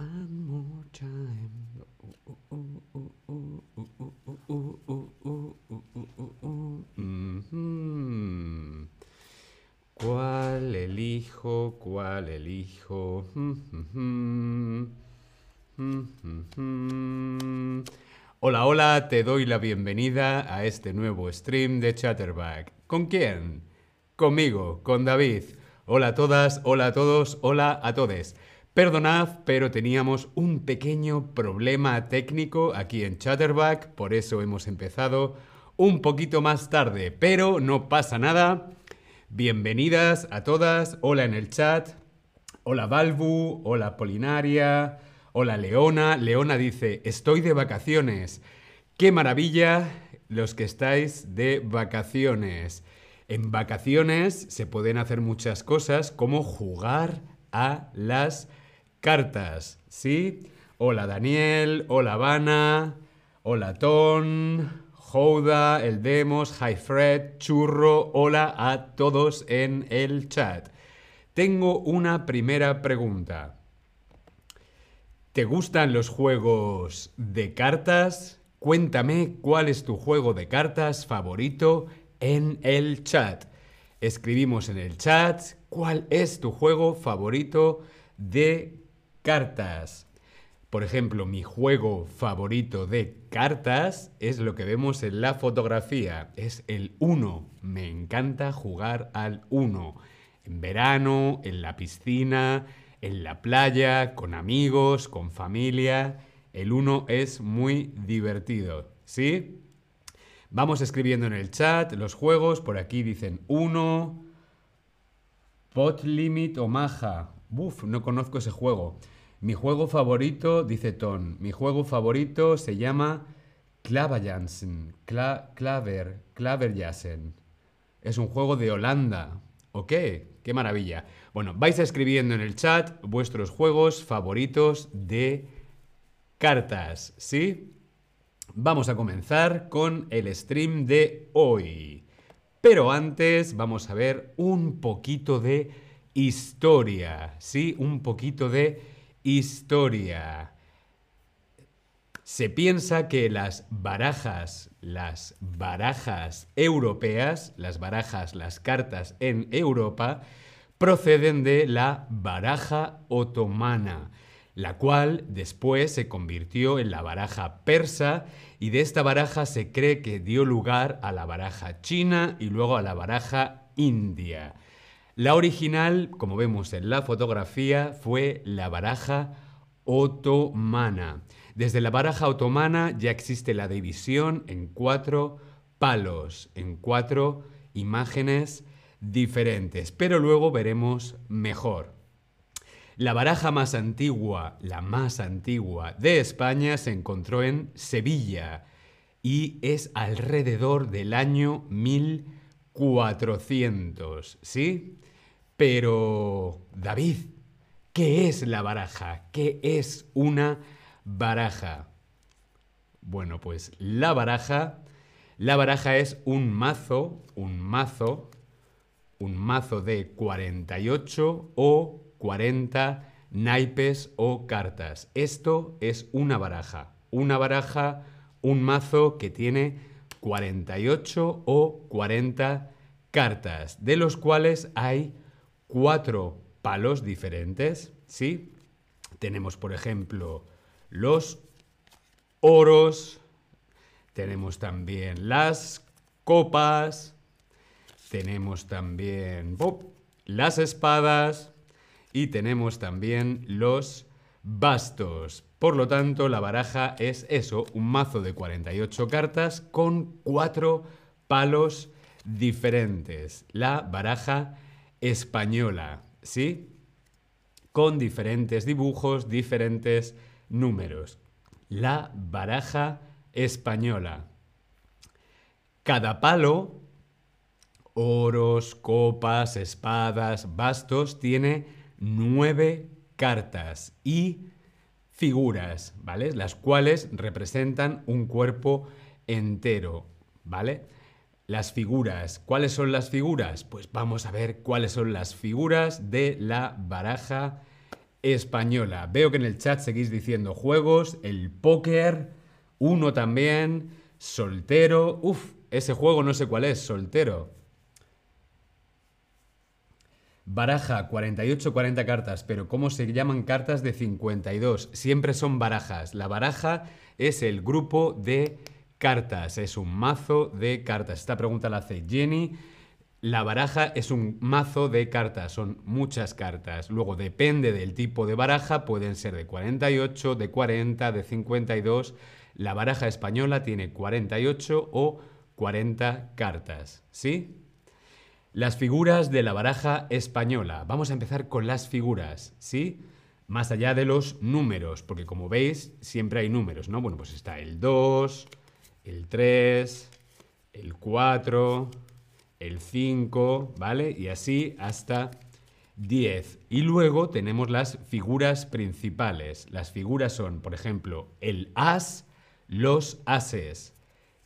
One more time. ¿Cuál elijo? ¿Cuál elijo? Hola, hola, te doy la bienvenida a este nuevo stream de Chatterback. ¿Con quién? Conmigo, con David. Hola a todas, hola a todos, hola a todes. Perdonad, pero teníamos un pequeño problema técnico aquí en Chatterback, por eso hemos empezado un poquito más tarde, pero no pasa nada. Bienvenidas a todas, hola en el chat, hola Balbu, hola Polinaria, hola Leona. Leona dice, estoy de vacaciones. ¡Qué maravilla los que estáis de vacaciones! En vacaciones se pueden hacer muchas cosas como jugar a las cartas, ¿sí? Hola Daniel, hola Vana, hola Ton, Jouda, el Demos, Hi Fred, Churro, hola a todos en el chat. Tengo una primera pregunta. ¿Te gustan los juegos de cartas? Cuéntame cuál es tu juego de cartas favorito en el chat. Escribimos en el chat cuál es tu juego favorito de cartas. Por ejemplo, mi juego favorito de cartas es lo que vemos en la fotografía. Es el 1. Me encanta jugar al 1. En verano, en la piscina, en la playa, con amigos, con familia. El 1 es muy divertido. ¿Sí? Vamos escribiendo en el chat los juegos. Por aquí dicen 1. Pot Limit o Maja. Uf, no conozco ese juego. Mi juego favorito, dice Ton, mi juego favorito se llama Klaverjansen. Cla Klaver. Es un juego de Holanda. ¿Ok? ¡Qué maravilla! Bueno, vais escribiendo en el chat vuestros juegos favoritos de cartas, ¿sí? Vamos a comenzar con el stream de hoy. Pero antes vamos a ver un poquito de historia, ¿sí? Un poquito de historia. Se piensa que las barajas, las barajas europeas, las barajas, las cartas en Europa, proceden de la baraja otomana, la cual después se convirtió en la baraja persa y de esta baraja se cree que dio lugar a la baraja china y luego a la baraja india. La original, como vemos en la fotografía, fue la baraja otomana. Desde la baraja otomana ya existe la división en cuatro palos, en cuatro imágenes diferentes, pero luego veremos mejor. La baraja más antigua, la más antigua de España se encontró en Sevilla y es alrededor del año 1400, ¿sí? Pero, David, ¿qué es la baraja? ¿Qué es una baraja? Bueno, pues la baraja, la baraja es un mazo, un mazo, un mazo de 48 o 40 naipes o cartas. Esto es una baraja. Una baraja, un mazo que tiene 48 o 40 cartas, de los cuales hay cuatro palos diferentes, ¿sí? Tenemos, por ejemplo, los oros, tenemos también las copas, tenemos también las espadas y tenemos también los bastos. Por lo tanto, la baraja es eso, un mazo de 48 cartas con cuatro palos diferentes. La baraja española, ¿sí? Con diferentes dibujos, diferentes números. La baraja española. Cada palo, oros, copas, espadas, bastos, tiene nueve cartas y figuras, ¿vale? Las cuales representan un cuerpo entero, ¿vale? Las figuras. ¿Cuáles son las figuras? Pues vamos a ver cuáles son las figuras de la baraja española. Veo que en el chat seguís diciendo juegos, el póker, uno también, soltero. Uf, ese juego no sé cuál es, soltero. Baraja, 48, 40 cartas, pero ¿cómo se llaman cartas de 52? Siempre son barajas. La baraja es el grupo de cartas, es un mazo de cartas. Esta pregunta la hace Jenny. La baraja es un mazo de cartas, son muchas cartas. Luego depende del tipo de baraja, pueden ser de 48, de 40, de 52. La baraja española tiene 48 o 40 cartas, ¿sí? Las figuras de la baraja española. Vamos a empezar con las figuras, ¿sí? Más allá de los números, porque como veis, siempre hay números, ¿no? Bueno, pues está el 2, el 3, el 4, el 5, ¿vale? Y así hasta 10. Y luego tenemos las figuras principales. Las figuras son, por ejemplo, el as, los ases,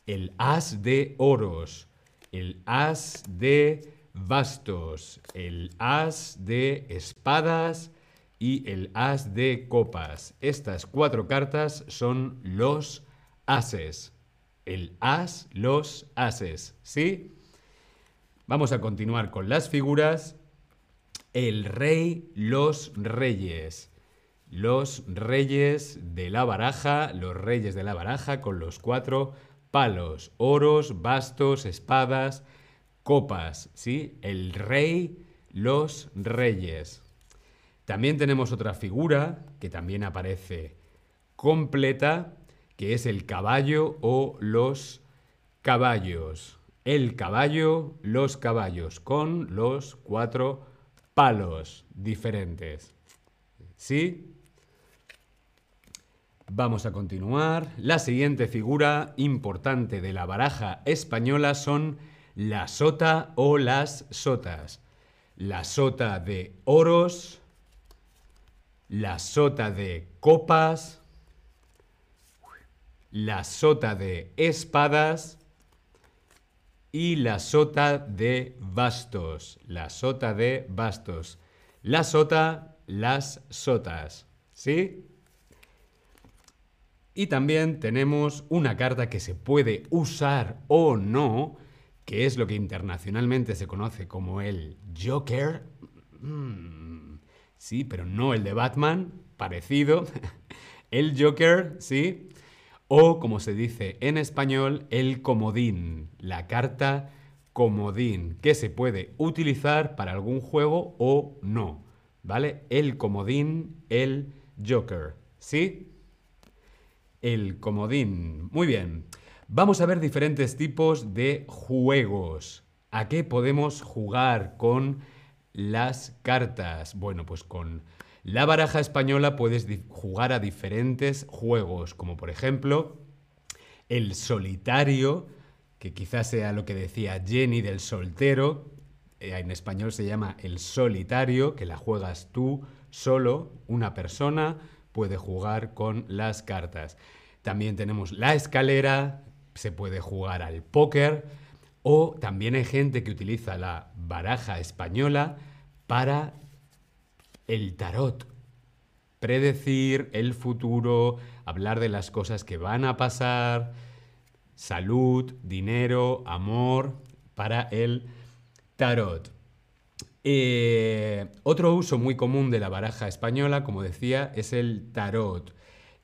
el as de oros, el as de bastos, el as de espadas y el as de copas. Estas cuatro cartas son los ases. El as, los ases, ¿sí? Vamos a continuar con las figuras. El rey, los reyes. Los reyes de la baraja, los reyes de la baraja con los cuatro palos, oros, bastos, espadas, copas, ¿sí? El rey, los reyes. También tenemos otra figura que también aparece completa, que es el caballo o los caballos. El caballo, los caballos, con los cuatro palos diferentes. ¿Sí? Vamos a continuar. La siguiente figura importante de la baraja española son la sota o las sotas. La sota de oros, la sota de copas, la sota de espadas y la sota de bastos. La sota de bastos. La sota, las sotas. ¿Sí? Y también tenemos una carta que se puede usar o no que es lo que internacionalmente se conoce como el Joker. Mm, sí, pero no el de Batman, parecido. el Joker, sí. O, como se dice en español, el comodín, la carta comodín, que se puede utilizar para algún juego o no. ¿Vale? El comodín, el Joker. ¿Sí? El comodín. Muy bien. Vamos a ver diferentes tipos de juegos. ¿A qué podemos jugar con las cartas? Bueno, pues con la baraja española puedes jugar a diferentes juegos, como por ejemplo el solitario, que quizás sea lo que decía Jenny del soltero. Eh, en español se llama el solitario, que la juegas tú solo, una persona puede jugar con las cartas. También tenemos la escalera, se puede jugar al póker o también hay gente que utiliza la baraja española para el tarot. Predecir el futuro, hablar de las cosas que van a pasar, salud, dinero, amor, para el tarot. Eh, otro uso muy común de la baraja española, como decía, es el tarot.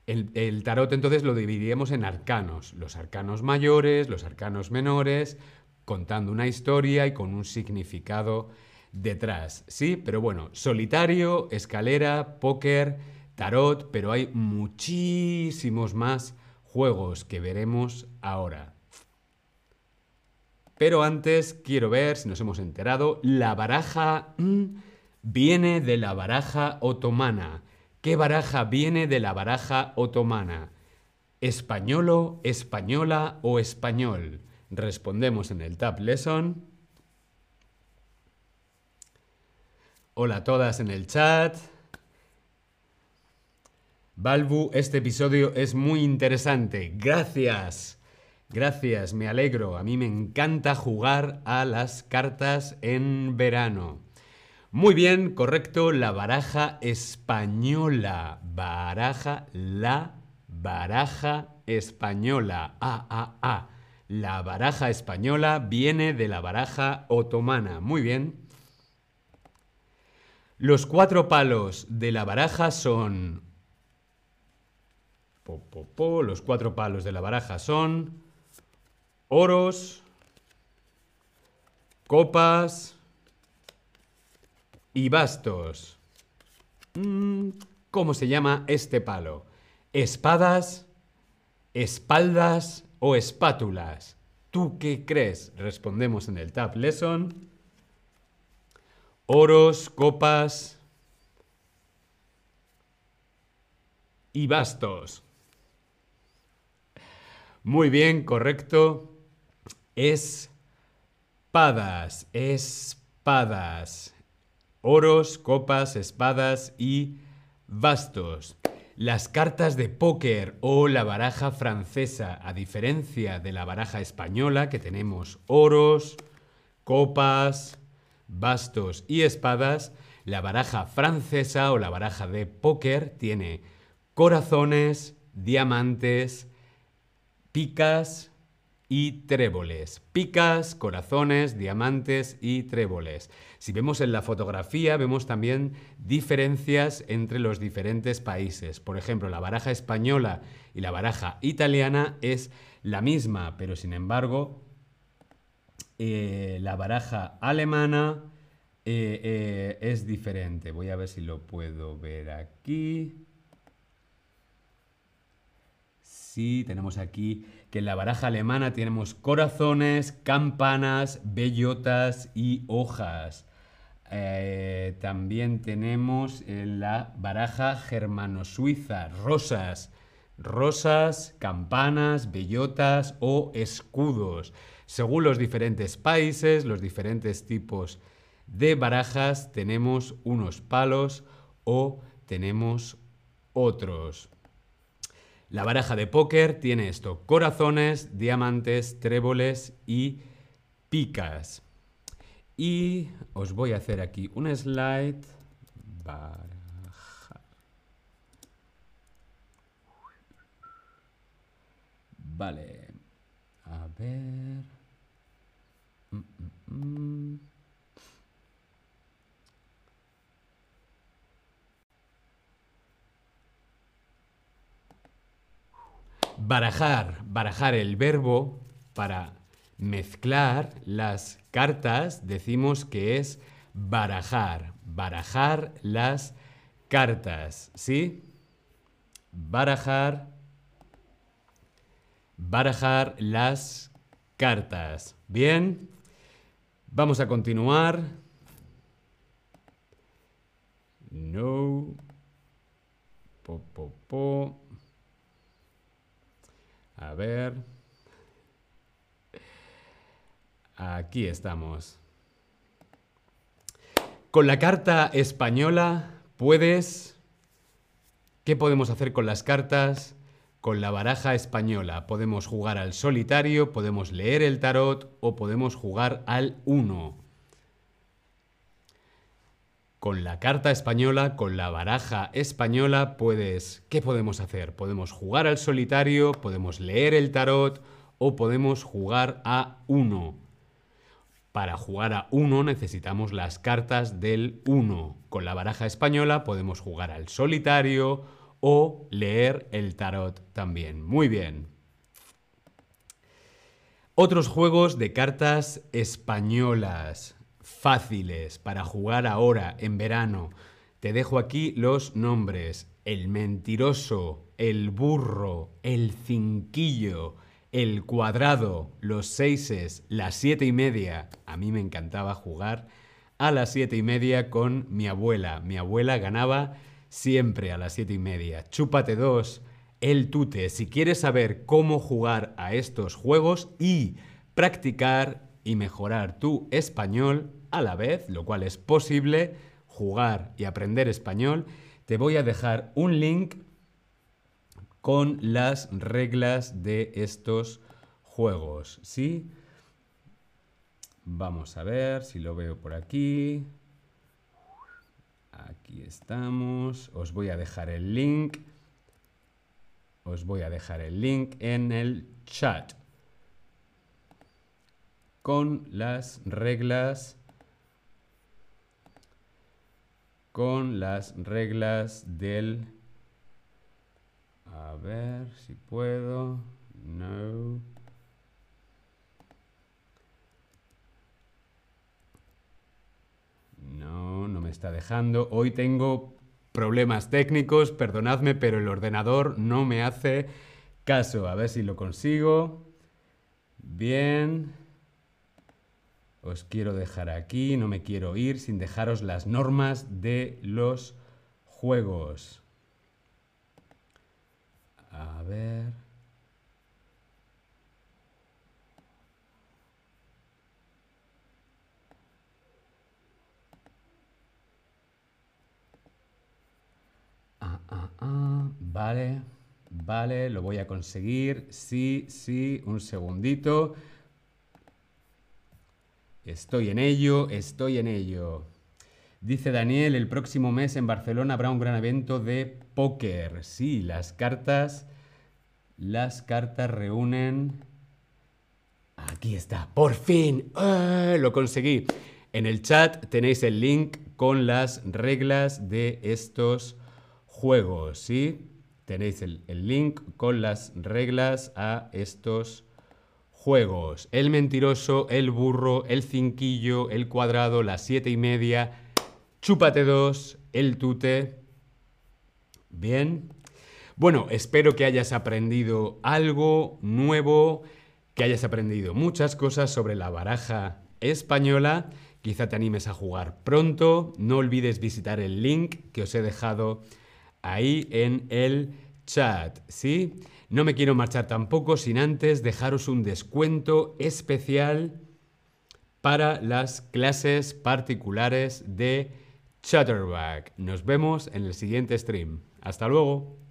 El, tarot entonces lo dividiríamos en arcanos, los arcanos mayores, los arcanos menores, contando una historia y con un significado detrás. Sí, pero bueno, solitario, escalera, póker, tarot, pero hay muchísimos más juegos que veremos ahora. Pero antes quiero ver si nos hemos enterado, la baraja mm, viene de la baraja otomana. ¿Qué baraja viene de la baraja otomana? ¿Españolo, española o español? Respondemos en el Tab Lesson. Hola a todas en el chat. Balbu, este episodio es muy interesante. Gracias. Gracias, me alegro. A mí me encanta jugar a las cartas en verano. Muy bien, correcto, la baraja española. Baraja, la baraja española. Ah, ah, ah. La baraja española viene de la baraja otomana. Muy bien. Los cuatro palos de la baraja son... Los cuatro palos de la baraja son oros, copas y bastos. Mm, ¿Cómo se llama este palo? ¿Espadas, espaldas o espátulas? ¿Tú qué crees? Respondemos en el Tab Lesson oros, copas y bastos. Muy bien, correcto. Espadas, espadas. Oros, copas, espadas y bastos. Las cartas de póker o la baraja francesa, a diferencia de la baraja española, que tenemos oros, copas, bastos y espadas, la baraja francesa o la baraja de póker tiene corazones, diamantes, picas y tréboles. Picas, corazones, diamantes y tréboles. Si vemos en la fotografía, vemos también diferencias entre los diferentes países. Por ejemplo, la baraja española y la baraja italiana es la misma, pero sin embargo eh, la baraja alemana eh, eh, es diferente. Voy a ver si lo puedo ver aquí. Sí, tenemos aquí que en la baraja alemana tenemos corazones, campanas, bellotas y hojas. también tenemos en la baraja germano-suiza rosas, rosas, campanas, bellotas o escudos. Según los diferentes países, los diferentes tipos de barajas tenemos unos palos o tenemos otros. La baraja de póker tiene esto, corazones, diamantes, tréboles y picas. Y os voy a hacer aquí un slide. Baraja. Vale. A ver. Barajar, barajar el verbo para mezclar las cartas, decimos que es barajar, barajar las cartas, ¿sí? Barajar, barajar las cartas. Bien, vamos a continuar. No. Po, po, po. A ver. Aquí estamos. Con la carta española puedes... ¿Qué podemos hacer con las cartas? Con la baraja española podemos jugar al solitario, podemos leer el tarot o podemos jugar al 1. Con la carta española, con la baraja española, puedes... ¿Qué podemos hacer? Podemos jugar al solitario, podemos leer el tarot o podemos jugar a 1. Para jugar a 1 necesitamos las cartas del 1. Con la baraja española podemos jugar al solitario o leer el tarot también. Muy bien. Otros juegos de cartas españolas fáciles para jugar ahora en verano. Te dejo aquí los nombres. El mentiroso, el burro, el cinquillo, el cuadrado, los seises, las siete y media. A mí me encantaba jugar a las siete y media con mi abuela. Mi abuela ganaba siempre a las siete y media. Chúpate dos, el tute. Si quieres saber cómo jugar a estos juegos y practicar y mejorar tu español a la vez, lo cual es posible, jugar y aprender español, te voy a dejar un link con las reglas de estos juegos. ¿Sí? Vamos a ver si lo veo por aquí. Aquí estamos. Os voy a dejar el link. Os voy a dejar el link en el chat. Con las reglas. Con las reglas del... A ver si puedo. No. No, no me está dejando. Hoy tengo problemas técnicos, perdonadme, pero el ordenador no me hace caso. A ver si lo consigo. Bien. Os quiero dejar aquí, no me quiero ir sin dejaros las normas de los juegos. A ver. Ah, vale, vale, lo voy a conseguir. Sí, sí, un segundito. Estoy en ello, estoy en ello. Dice Daniel, el próximo mes en Barcelona habrá un gran evento de póker. Sí, las cartas, las cartas reúnen... Aquí está, por fin, ¡Ah! lo conseguí. En el chat tenéis el link con las reglas de estos juegos, ¿sí? Tenéis el, link con las reglas a estos juegos. El mentiroso, el burro, el cinquillo, el cuadrado, las siete y media, chúpate dos, el tute. Bien. Bueno, espero que hayas aprendido algo nuevo, que hayas aprendido muchas cosas sobre la baraja española. Quizá te animes a jugar pronto. No olvides visitar el link que os he dejado ahí en el chat, ¿sí? No me quiero marchar tampoco sin antes dejaros un descuento especial para las clases particulares de Chatterback. Nos vemos en el siguiente stream. Hasta luego.